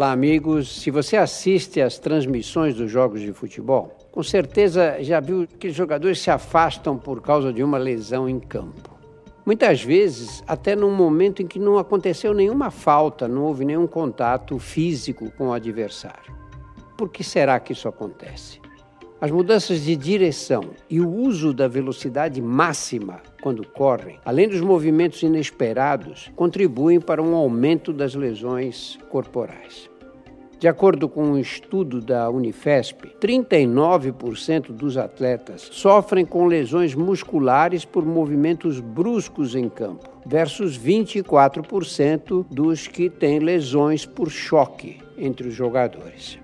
Olá, amigos. Se você assiste às transmissões dos jogos de futebol, com certeza já viu que os jogadores se afastam por causa de uma lesão em campo. Muitas vezes, até num momento em que não aconteceu nenhuma falta, não houve nenhum contato físico com o adversário. Por que será que isso acontece? As mudanças de direção e o uso da velocidade máxima quando correm, além dos movimentos inesperados, contribuem para um aumento das lesões corporais. De acordo com um estudo da Unifesp, 39% dos atletas sofrem com lesões musculares por movimentos bruscos em campo, versus 24% dos que têm lesões por choque entre os jogadores.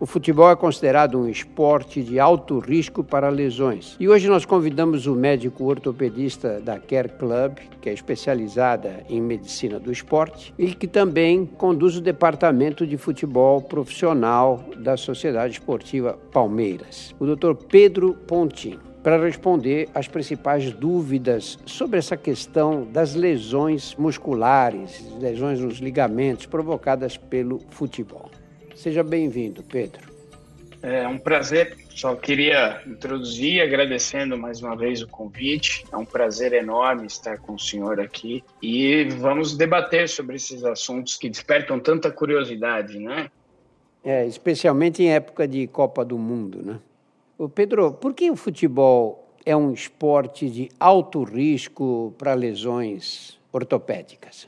O futebol é considerado um esporte de alto risco para lesões. E hoje nós convidamos o médico ortopedista da Care Club, que é especializada em medicina do esporte, e que também conduz o departamento de futebol profissional da Sociedade Esportiva Palmeiras, o Dr. Pedro Pontin para responder às principais dúvidas sobre essa questão das lesões musculares, lesões nos ligamentos provocadas pelo futebol. Seja bem-vindo, Pedro. É um prazer. Só queria introduzir agradecendo mais uma vez o convite. É um prazer enorme estar com o senhor aqui e vamos debater sobre esses assuntos que despertam tanta curiosidade, né? É, especialmente em época de Copa do Mundo, né? O Pedro, por que o futebol é um esporte de alto risco para lesões ortopédicas?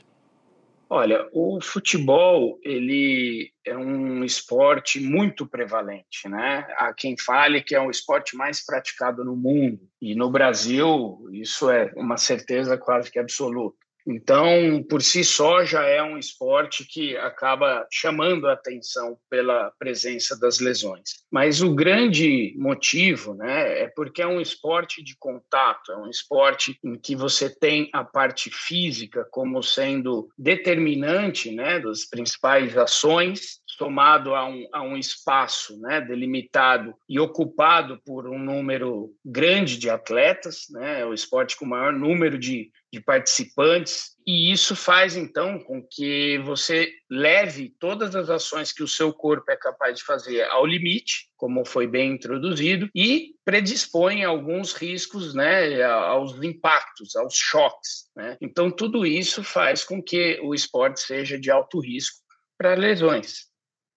Olha, o futebol ele é um esporte muito prevalente, né? Há quem fale que é o esporte mais praticado no mundo e no Brasil isso é uma certeza quase que absoluta. Então, por si só, já é um esporte que acaba chamando a atenção pela presença das lesões. Mas o grande motivo né, é porque é um esporte de contato, é um esporte em que você tem a parte física como sendo determinante né, das principais ações somado a um, a um espaço né, delimitado e ocupado por um número grande de atletas, né, é o esporte com o maior número de, de participantes, e isso faz então com que você leve todas as ações que o seu corpo é capaz de fazer ao limite, como foi bem introduzido, e predispõe alguns riscos né, aos impactos, aos choques. Né? Então, tudo isso faz com que o esporte seja de alto risco para lesões.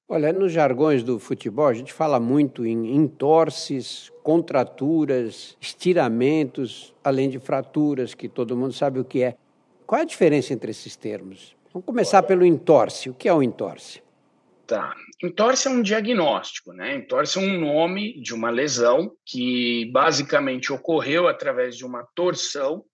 Olha, nos jargões do futebol, a gente fala muito em entorces, contraturas, estiramentos, além de fraturas, que todo mundo sabe o que é. Qual é a diferença entre esses termos? Vamos começar pelo entorce. O que é o entorce? Tá. Entorse é um diagnóstico, né? Entorse é um nome de uma lesão que basicamente ocorreu através de uma torção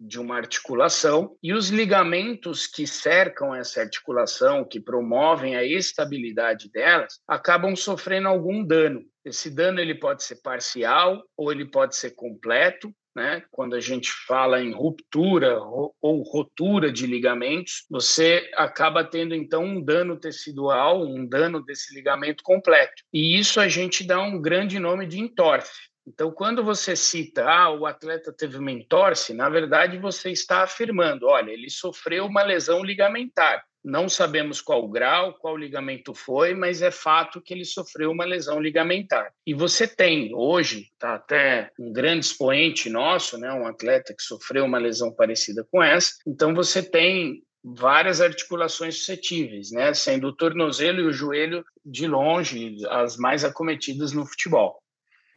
de uma articulação e os ligamentos que cercam essa articulação, que promovem a estabilidade delas, acabam sofrendo algum dano. Esse dano ele pode ser parcial ou ele pode ser completo. Né? Quando a gente fala em ruptura ou rotura de ligamentos, você acaba tendo então um dano tecidual, um dano desse ligamento completo. E isso a gente dá um grande nome de entorse. Então, quando você cita, ah, o atleta teve uma entorse, na verdade você está afirmando, olha, ele sofreu uma lesão ligamentar. Não sabemos qual grau, qual ligamento foi, mas é fato que ele sofreu uma lesão ligamentar. E você tem hoje, tá até um grande expoente nosso, né, um atleta que sofreu uma lesão parecida com essa. Então você tem várias articulações suscetíveis, né, sendo o tornozelo e o joelho de longe as mais acometidas no futebol.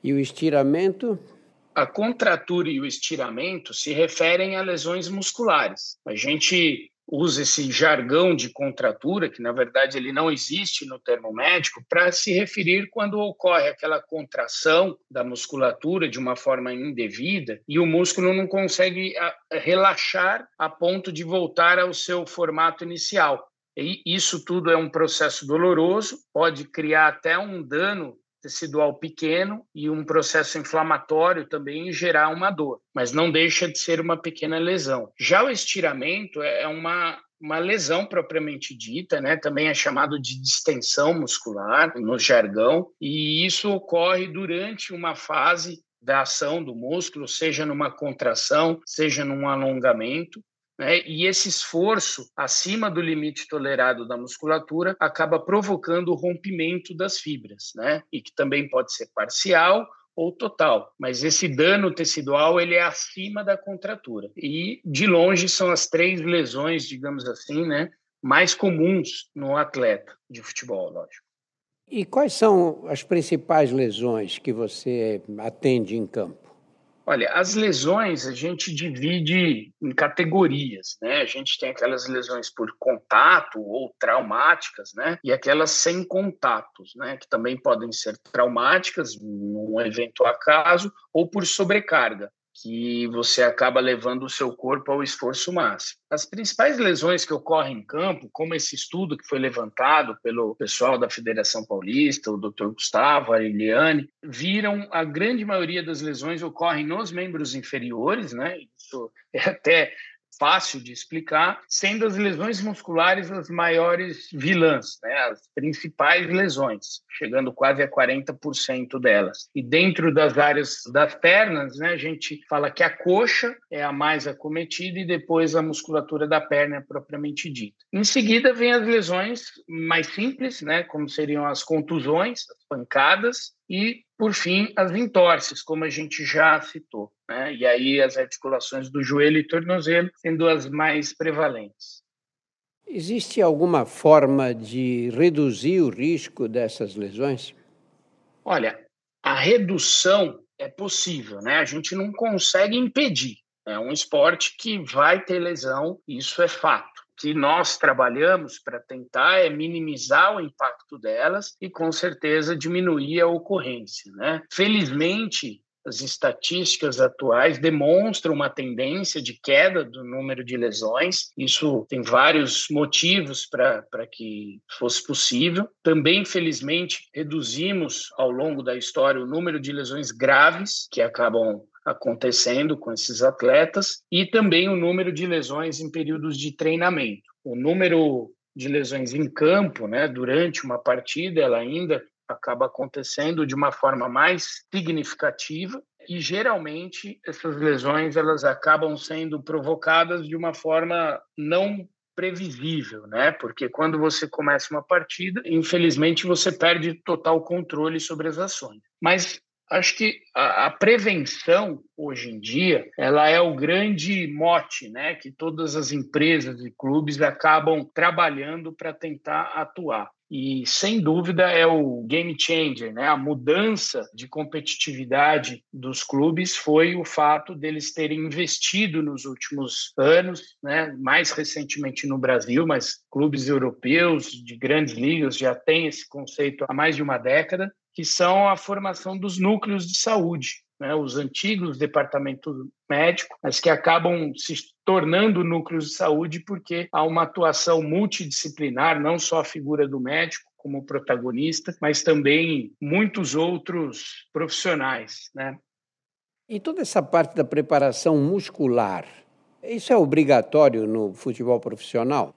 E o estiramento? A contratura e o estiramento se referem a lesões musculares. A gente usa esse jargão de contratura, que na verdade ele não existe no termo médico, para se referir quando ocorre aquela contração da musculatura de uma forma indevida e o músculo não consegue ah, relaxar a ponto de voltar ao seu formato inicial. E isso tudo é um processo doloroso, pode criar até um dano tecidual pequeno e um processo inflamatório também gerar uma dor, mas não deixa de ser uma pequena lesão. Já o estiramento é, é uma uma lesão propriamente dita, né? Também é chamado de distensão muscular no jargão, e isso ocorre durante uma fase da ação do músculo, seja numa contração, seja num alongamento, Né? E esse esforço acima do limite tolerado da musculatura acaba provocando o rompimento das fibras, né? E que também pode ser parcial ou total, mas esse dano tecidual ele é acima da contratura. E de longe são as três lesões, digamos assim, né, mais comuns no atleta de futebol, lógico. E quais são as principais lesões que você atende em campo? Olha, as lesões a gente divide em categorias, né? A gente tem aquelas lesões por contato ou traumáticas, né? E aquelas sem contatos, né? Que também podem ser traumáticas num eventual caso ou por sobrecarga que você acaba levando o seu corpo ao esforço máximo. As principais lesões que ocorrem em campo, como esse estudo que foi levantado pelo pessoal da Federação Paulista, o Dr. Gustavo, a Eliane, viram a grande maioria das lesões ocorrem nos membros inferiores, né? Isso é até fácil de explicar, sendo as lesões musculares as maiores vilãs, né, as principais lesões, chegando quase a 40% delas. E dentro das áreas das pernas, né, a gente fala que a coxa é a mais acometida e depois a musculatura da perna é propriamente dita. Em seguida vem as lesões mais simples, né, como seriam as contusões, as pancadas, e, por fim, as entorses, como a gente já citou. Né? E aí as articulações do joelho e tornozelo sendo as mais prevalentes. Existe alguma forma de reduzir o risco dessas lesões? Olha, a redução é possível, né? A gente não consegue impedir. É um esporte que vai ter lesão, isso é fato que nós trabalhamos para tentar é minimizar o impacto delas e, com certeza, diminuir a ocorrência. Né? Felizmente, as estatísticas atuais demonstram uma tendência de queda do número de lesões. Isso tem vários motivos para que fosse possível. Também, infelizmente, reduzimos ao longo da história o número de lesões graves que acabam acontecendo com esses atletas e também o número de lesões em períodos de treinamento. O número de lesões em campo, né, durante uma partida, ela ainda acaba acontecendo de uma forma mais significativa e geralmente essas lesões elas acabam sendo provocadas de uma forma não previsível, né? Porque quando você começa uma partida, infelizmente você perde total controle sobre as ações. Mas Acho que a, a, prevenção hoje em dia ela é o grande mote, né, que todas as empresas e clubes acabam trabalhando para tentar atuar. E sem dúvida é o game changer, né? A mudança de competitividade dos clubes foi o fato deles terem investido nos últimos anos, né? Mais recentemente no Brasil, mas clubes europeus de grandes ligas já têm esse conceito há mais de uma década que são a formação dos núcleos de saúde, né, os antigos departamentos médicos, mas que acabam se tornando núcleos de saúde porque há uma atuação multidisciplinar, não só a figura do médico como protagonista, mas também muitos outros profissionais, né? E toda essa parte da preparação muscular, isso é obrigatório no futebol profissional?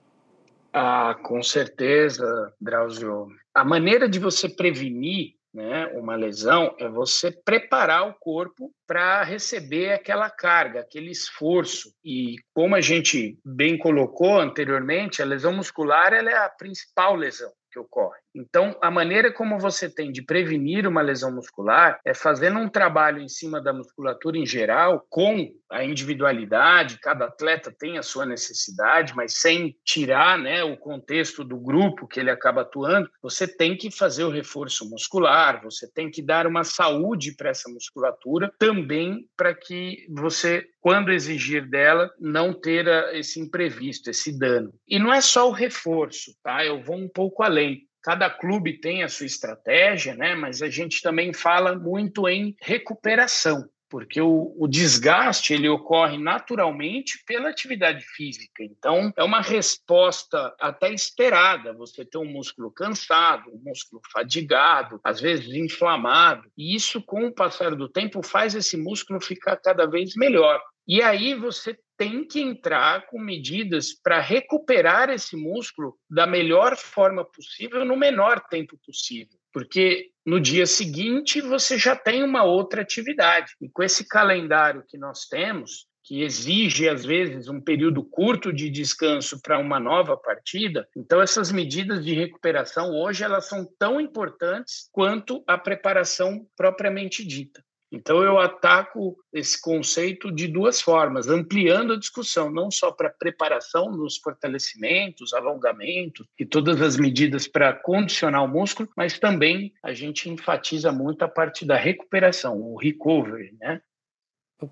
Ah, com certeza, Drauzio. A maneira de você prevenir né, uma lesão, é você preparar o corpo para receber aquela carga, aquele esforço. E como a gente bem colocou anteriormente, a lesão muscular é a principal lesão que ocorre. Então, a maneira como você tem de prevenir uma lesão muscular é fazendo um trabalho em cima da musculatura em geral, com a individualidade, cada atleta tem a sua necessidade, mas sem tirar né, o contexto do grupo que ele acaba atuando, você tem que fazer o reforço muscular, você tem que dar uma saúde para essa musculatura, também para que você, quando exigir dela, não ter esse imprevisto, esse dano. E não é só o reforço, tá? Eu vou um pouco além. Cada clube tem a sua estratégia, né? Mas a gente também fala muito em recuperação porque o, o, desgaste ele ocorre naturalmente pela atividade física. Então, é uma resposta até esperada. Você ter um músculo cansado, um músculo fadigado, às vezes inflamado, e isso, com o passar do tempo, faz esse músculo ficar cada vez melhor. E aí você tem que entrar com medidas para recuperar esse músculo da melhor forma possível no menor tempo possível porque no dia seguinte você já tem uma outra atividade. E com esse calendário que nós temos, que exige, às vezes, um período curto de descanso para uma nova partida. Então, essas medidas de recuperação hoje elas são tão importantes quanto a preparação propriamente dita. Então, eu ataco esse conceito de duas formas, ampliando a discussão, não só para preparação nos fortalecimentos, alongamento e todas as medidas para condicionar o músculo, mas também a gente enfatiza muito a parte da recuperação, o recovery, né?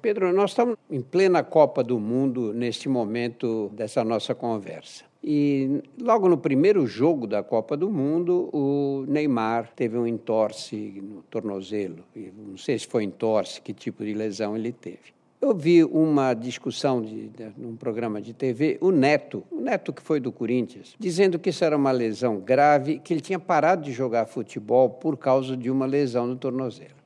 Pedro, nós estamos em plena Copa do Mundo neste momento dessa nossa conversa. E logo no primeiro jogo da Copa do Mundo, o Neymar teve um entorse no tornozelo. Não sei se foi entorse, que tipo de lesão ele teve. Eu vi uma discussão de, de, num programa de TV, o Neto, o Neto que foi do Corinthians, dizendo que isso era uma lesão grave, que ele tinha parado de jogar futebol por causa de uma lesão no tornozelo.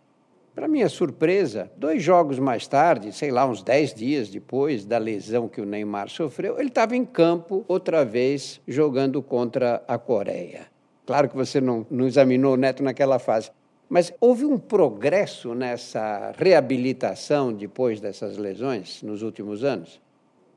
Para minha surpresa, dois jogos mais tarde, sei lá, uns dez dias depois da lesão que o Neymar sofreu, ele estava em campo outra vez jogando contra a Coreia. Claro que você não, não examinou o Neto naquela fase, mas houve um progresso nessa reabilitação depois dessas lesões nos últimos anos?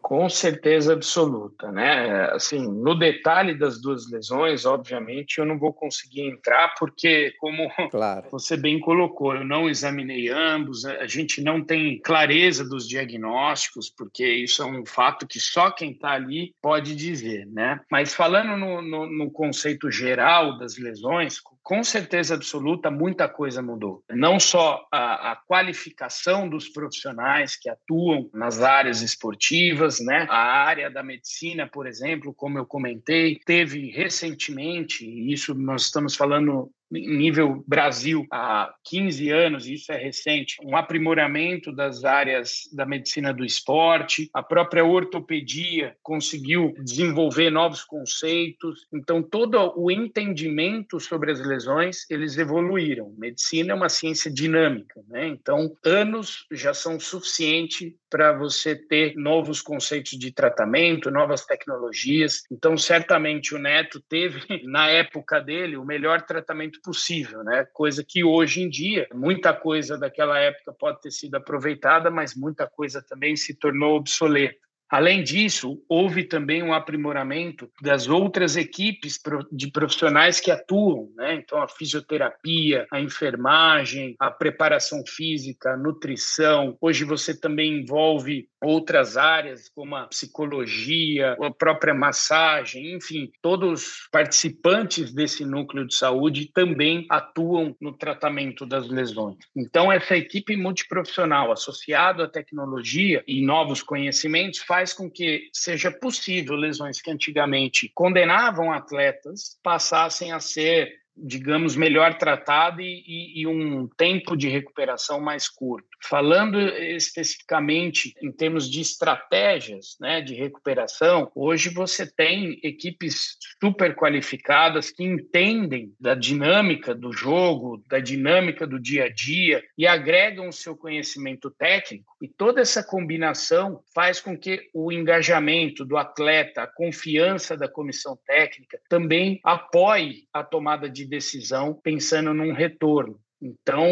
Com certeza absoluta, né? Assim, no detalhe das duas lesões, obviamente, eu não vou conseguir entrar porque, como claro. você bem colocou, eu não examinei ambos, a gente não tem clareza dos diagnósticos, porque isso é um fato que só quem está ali pode dizer, né? Mas falando no, no, no conceito geral das lesões, com certeza absoluta, muita coisa mudou. Não só a, a, qualificação dos profissionais que atuam nas áreas esportivas, né? A área da medicina, por exemplo, como eu comentei, teve recentemente, isso nós estamos falando nível Brasil há 15 anos, isso é recente, um aprimoramento das áreas da medicina do esporte, a própria ortopedia conseguiu desenvolver novos conceitos, então todo o entendimento sobre as lesões, eles evoluíram. Medicina é uma ciência dinâmica, né? Então, anos já são suficiente para você ter novos conceitos de tratamento, novas tecnologias. Então, certamente o Neto teve na época dele o melhor tratamento possível, né? Coisa que hoje em dia, muita coisa daquela época pode ter sido aproveitada, mas muita coisa também se tornou obsoleta. Além disso, houve também um aprimoramento das outras equipes de profissionais que atuam, né? Então, a fisioterapia, a enfermagem, a preparação física, a nutrição. Hoje você também envolve outras áreas, como a psicologia, a própria massagem, enfim, todos os participantes desse núcleo de saúde também atuam no tratamento das lesões. Então, essa equipe multiprofissional associada à tecnologia e novos conhecimentos faz com que seja possível lesões que antigamente condenavam atletas passassem a ser digamos, melhor tratado e, e, e, um tempo de recuperação mais curto. Falando especificamente em termos de estratégias né, de recuperação, hoje você tem equipes super qualificadas que entendem da dinâmica do jogo, da dinâmica do dia a dia e agregam o seu conhecimento técnico. E toda essa combinação faz com que o engajamento do atleta, a confiança da comissão técnica também apoie a tomada de decisão pensando num retorno. Então,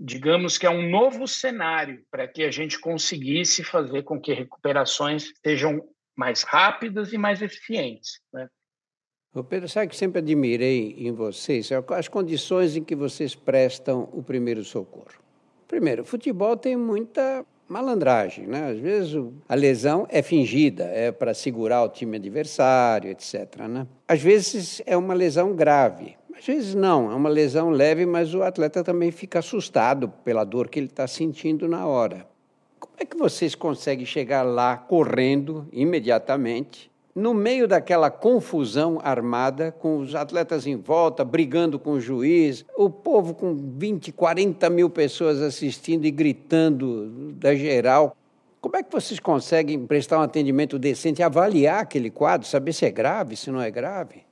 digamos que é um novo cenário para que a gente conseguisse fazer com que recuperações sejam mais rápidas e mais eficientes. Né? O Pedro, sabe que sempre admirei em vocês as condições em que vocês prestam o primeiro socorro. Primeiro, futebol tem muita malandragem, né? Às vezes a lesão é fingida, é para segurar o time adversário, etc. Né? Às vezes é uma lesão grave, às vezes não, é uma lesão leve, mas o atleta também fica assustado pela dor que ele está sentindo na hora. Como é que vocês conseguem chegar lá correndo imediatamente, no meio daquela confusão armada, com os atletas em volta, brigando com o juiz, o povo com 20, 40 mil pessoas assistindo e gritando da geral? Como é que vocês conseguem prestar um atendimento decente, avaliar aquele quadro, saber se é grave, se não é grave?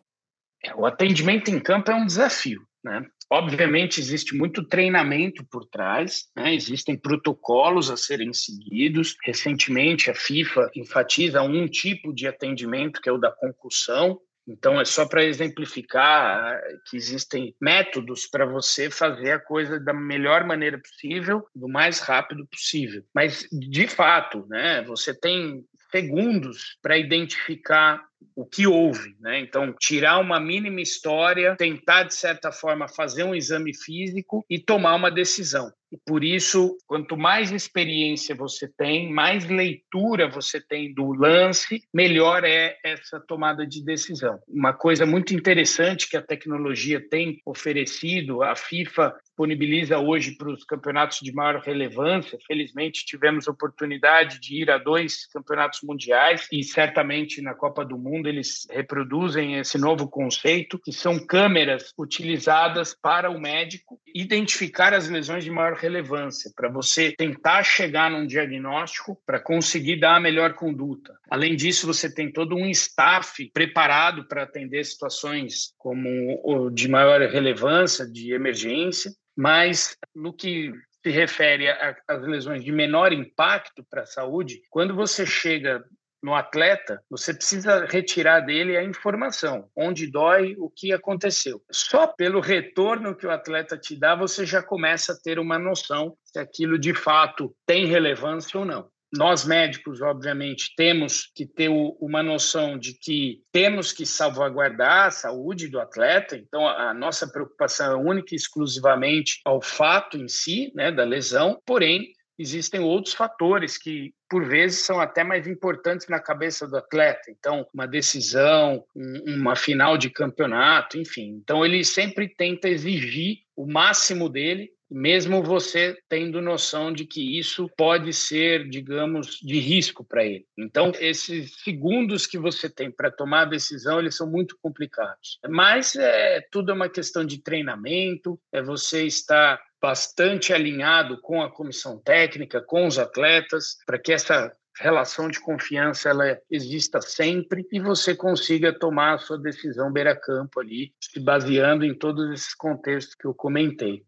É, o atendimento em campo é um desafio, né? Obviamente, existe muito treinamento por trás, né? existem protocolos a serem seguidos. Recentemente, a FIFA enfatiza um tipo de atendimento, que é o da concussão, Então, é só para exemplificar que existem métodos para você fazer a coisa da melhor maneira possível, do mais rápido possível. Mas, de fato, né, você tem segundos para identificar o que houve, né? Então, tirar uma mínima história, tentar de certa forma fazer um exame físico e tomar uma decisão. E por isso, quanto mais experiência você tem, mais leitura você tem do lance, melhor é essa tomada de decisão. Uma coisa muito interessante que a tecnologia tem oferecido, a FIFA disponibiliza hoje para os campeonatos de maior relevância. Felizmente, tivemos oportunidade de ir a dois campeonatos mundiais e certamente na Copa do Mundo eles reproduzem esse novo conceito, que são câmeras utilizadas para o médico identificar as lesões de maior relevância, para você tentar chegar num diagnóstico para conseguir dar a melhor conduta. Além disso, você tem todo um staff preparado para atender situações como de maior relevância, de emergência, mas no que se refere às lesões de menor impacto para a saúde, quando você chega no atleta, você precisa retirar dele a informação, onde dói, o que aconteceu. Só pelo retorno que o atleta te dá, você já começa a ter uma noção se aquilo de fato tem relevância ou não. Nós médicos, obviamente, temos que ter uma noção de que temos que salvaguardar a saúde do atleta, então a nossa preocupação é única e exclusivamente ao fato em si, né, da lesão, porém, existem outros fatores que, por vezes, são até mais importantes na cabeça do atleta. Então, uma decisão, uma final de campeonato, enfim. Então, ele sempre tenta exigir o máximo dele mesmo você tendo noção de que isso pode ser, digamos, de risco para ele. Então, esses segundos que você tem para tomar a decisão, eles são muito complicados. Mas é tudo é uma questão de treinamento, é você estar bastante alinhado com a comissão técnica, com os atletas, para que essa relação de confiança ela exista sempre e você consiga tomar a sua decisão beira-campo ali, se baseando em todos esses contextos que eu comentei.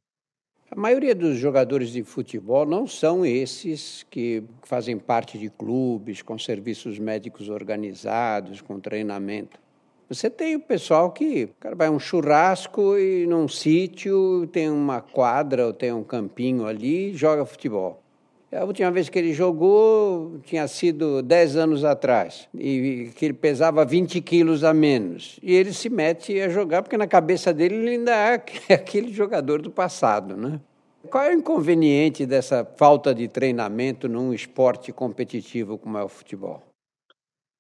A maioria dos jogadores de futebol não são esses que fazem parte de clubes com serviços médicos organizados, com treinamento. Você tem o pessoal que cara vai a um churrasco e num sítio tem uma quadra ou tem um campinho ali e joga futebol. A última vez que ele jogou tinha sido 10 anos atrás, e que ele pesava 20 quilos a menos. E ele se mete a jogar, porque na cabeça dele ele ainda é aquele jogador do passado. Né? Qual é o inconveniente dessa falta de treinamento num esporte competitivo como é o futebol?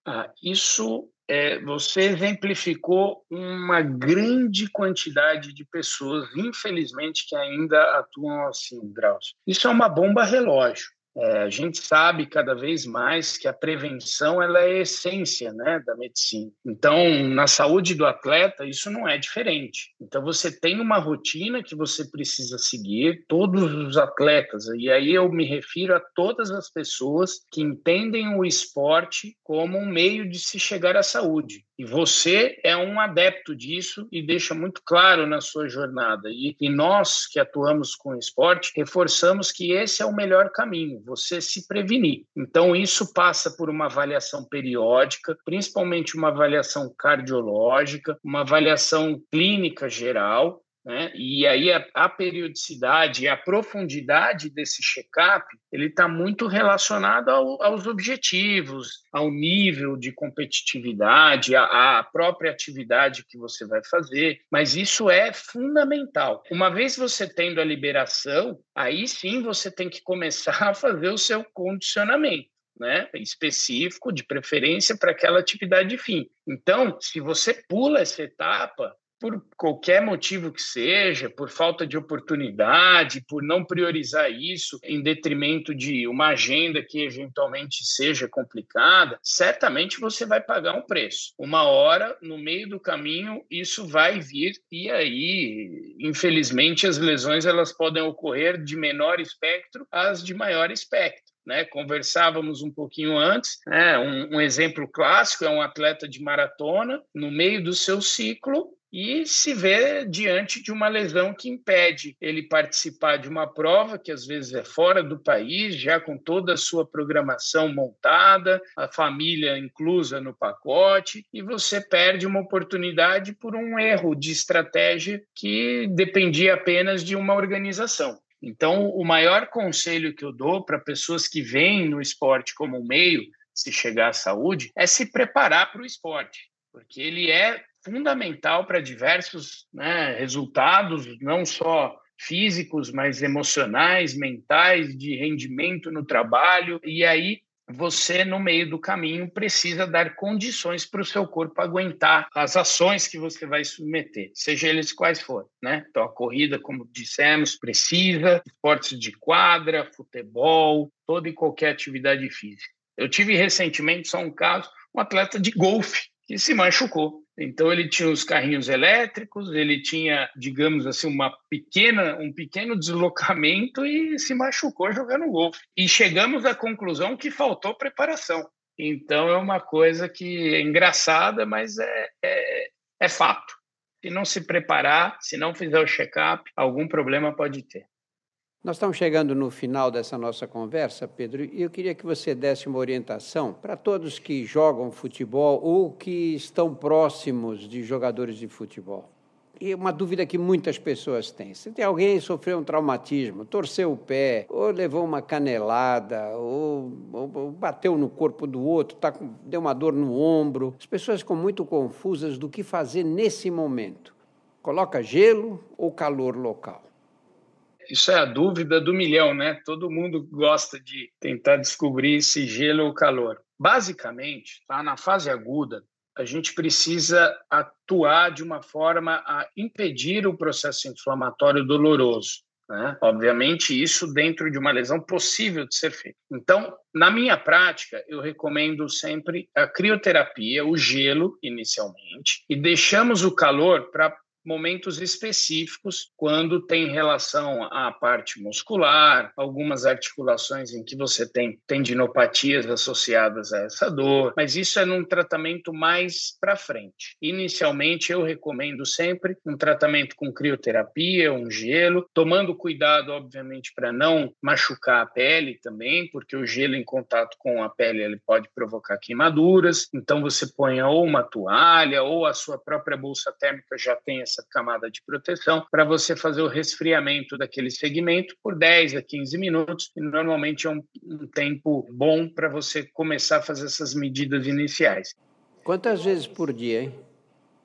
Ah, isso é, você exemplificou uma grande quantidade de pessoas, infelizmente, que ainda atuam assim, Drauzio. Isso é uma bomba relógio. É, a gente sabe cada vez mais que a prevenção ela é a essência né, da medicina. Então, na saúde do atleta, isso não é diferente. Então, você tem uma rotina que você precisa seguir, todos os atletas, e aí eu me refiro a todas as pessoas que entendem o esporte como um meio de se chegar à saúde. E você é um adepto disso e deixa muito claro na sua jornada. E, e, nós que atuamos com esporte, reforçamos que esse é o melhor caminho, você se prevenir. Então, isso passa por uma avaliação periódica, principalmente uma avaliação cardiológica, uma avaliação clínica geral, né? E aí a, a periodicidade e a profundidade desse check-up ele está muito relacionado ao, aos objetivos, ao nível de competitividade, à, à própria atividade que você vai fazer. Mas isso é fundamental. Uma vez você tendo a liberação, aí sim você tem que começar a fazer o seu condicionamento. Né, específico, de preferência para aquela atividade de fim. Então, se você pula essa etapa, por qualquer motivo que seja, por falta de oportunidade, por não priorizar isso em detrimento de uma agenda que eventualmente seja complicada, certamente você vai pagar um preço. Uma hora, no meio do caminho, isso vai vir e aí, infelizmente, as lesões elas podem ocorrer de menor espectro às de maior espectro. Né, conversávamos um pouquinho antes. Né, um, um exemplo clássico é um atleta de maratona, no meio do seu ciclo, e se vê diante de uma lesão que impede ele participar de uma prova que às vezes é fora do país, já com toda a sua programação montada, a família inclusa no pacote, e você perde uma oportunidade por um erro de estratégia que dependia apenas de uma organização. Então, o maior conselho que eu dou para pessoas que veem no esporte como um meio se chegar à saúde é se preparar para o esporte, porque ele é fundamental para diversos né, resultados, não só físicos, mas emocionais, mentais, de rendimento no trabalho. E aí você, no meio do caminho, precisa dar condições para o seu corpo aguentar as ações que você vai submeter, seja eles quais forem. Né? Então, a corrida, como dissemos, precisa, esportes de quadra, futebol, toda e qualquer atividade física. Eu tive recentemente só um caso, um atleta de golfe que se machucou. Então ele tinha os carrinhos elétricos, ele tinha, digamos assim, uma pequena, um pequeno deslocamento e se machucou jogando golfe. E chegamos à conclusão que faltou preparação. Então é uma coisa que é engraçada, mas é, é, é fato. Se não se preparar, se não fizer o check-up, algum problema pode ter. Nós estamos chegando no final dessa nossa conversa, Pedro, e eu queria que você desse uma orientação para todos que jogam futebol ou que estão próximos de jogadores de futebol. E uma dúvida que muitas pessoas têm: se tem alguém sofreu um traumatismo, torceu o pé, ou levou uma canelada, ou, ou, ou bateu no corpo do outro, tá com, deu uma dor no ombro, as pessoas ficam muito confusas do que fazer nesse momento. Coloca gelo ou calor local? Isso é a dúvida do milhão, né? Todo mundo gosta de tentar descobrir se gelo ou calor. Basicamente, tá na fase aguda, a gente precisa atuar de uma forma a impedir o processo inflamatório doloroso. Né? Obviamente, isso dentro de uma lesão possível de ser feita. Então, na minha prática, eu recomendo sempre a crioterapia, o gelo inicialmente, e deixamos o calor para momentos específicos, quando tem relação à parte muscular, algumas articulações em que você tem tendinopatias associadas a essa dor, mas isso é num tratamento mais para frente. Inicialmente, eu recomendo sempre um tratamento com crioterapia, um gelo, tomando cuidado, obviamente, para não machucar a pele também, porque o gelo em contato com a pele ele pode provocar queimaduras. Então, você põe ou uma toalha ou a sua própria bolsa térmica já tem essa essa camada de proteção para você fazer o resfriamento daquele segmento por 10 a 15 minutos, e normalmente é um, um tempo bom para você começar a fazer essas medidas iniciais. Quantas vezes por dia, hein?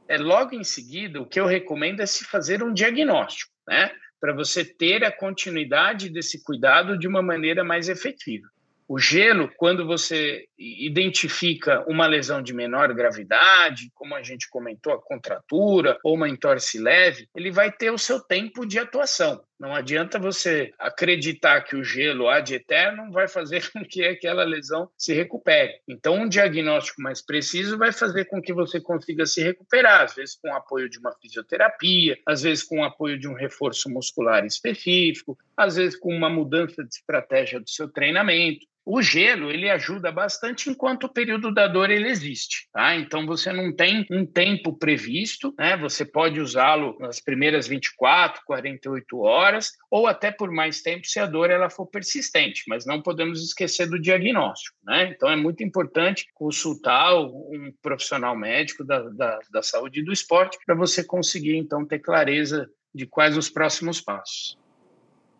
É, logo em seguida, o que eu recomendo é se fazer um diagnóstico, né? Para você ter a continuidade desse cuidado de uma maneira mais efetiva. O gelo, quando você identifica uma lesão de menor gravidade, como a gente comentou, a contratura ou uma entorse leve, ele vai ter o seu tempo de atuação. Não adianta você acreditar que o gelo ad eterno vai fazer com que aquela lesão se recupere. Então, um diagnóstico mais preciso vai fazer com que você consiga se recuperar, às vezes com o apoio de uma fisioterapia, às vezes com o apoio de um reforço muscular específico, às vezes com uma mudança de estratégia do seu treinamento. O gelo ele ajuda bastante enquanto o período da dor ele existe, tá? Então você não tem um tempo previsto, né? Você pode usá-lo nas primeiras 24, 48 horas ou até por mais tempo se a dor ela for persistente, mas não podemos esquecer do diagnóstico, né? Então é muito importante consultar um profissional médico da, da, da saúde e do esporte para você conseguir então ter clareza de quais os próximos passos.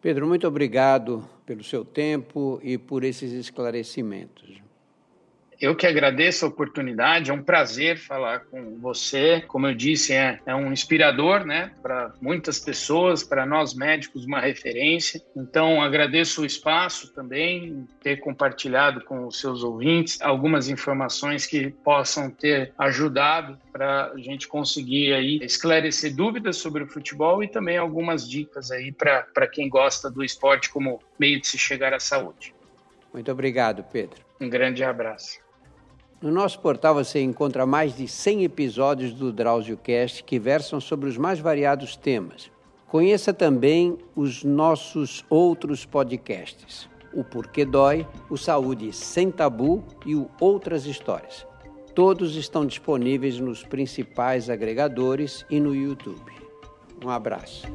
Pedro, muito obrigado pelo seu tempo e por esses esclarecimentos. Eu que agradeço a oportunidade, é um prazer falar com você. Como eu disse, é, é um inspirador né, para muitas pessoas, para nós médicos, uma referência. Então, agradeço o espaço também, ter compartilhado com os seus ouvintes algumas informações que possam ter ajudado para a gente conseguir aí esclarecer dúvidas sobre o futebol e também algumas dicas aí para quem gosta do esporte como meio de se chegar à saúde. Muito obrigado, Pedro. Um grande abraço. No nosso portal você encontra mais de 100 episódios do DrauzioCast que versam sobre os mais variados temas. Conheça também os nossos outros podcasts: O Porquê Dói, o Saúde Sem Tabu e o Outras Histórias. Todos estão disponíveis nos principais agregadores e no YouTube. Um abraço.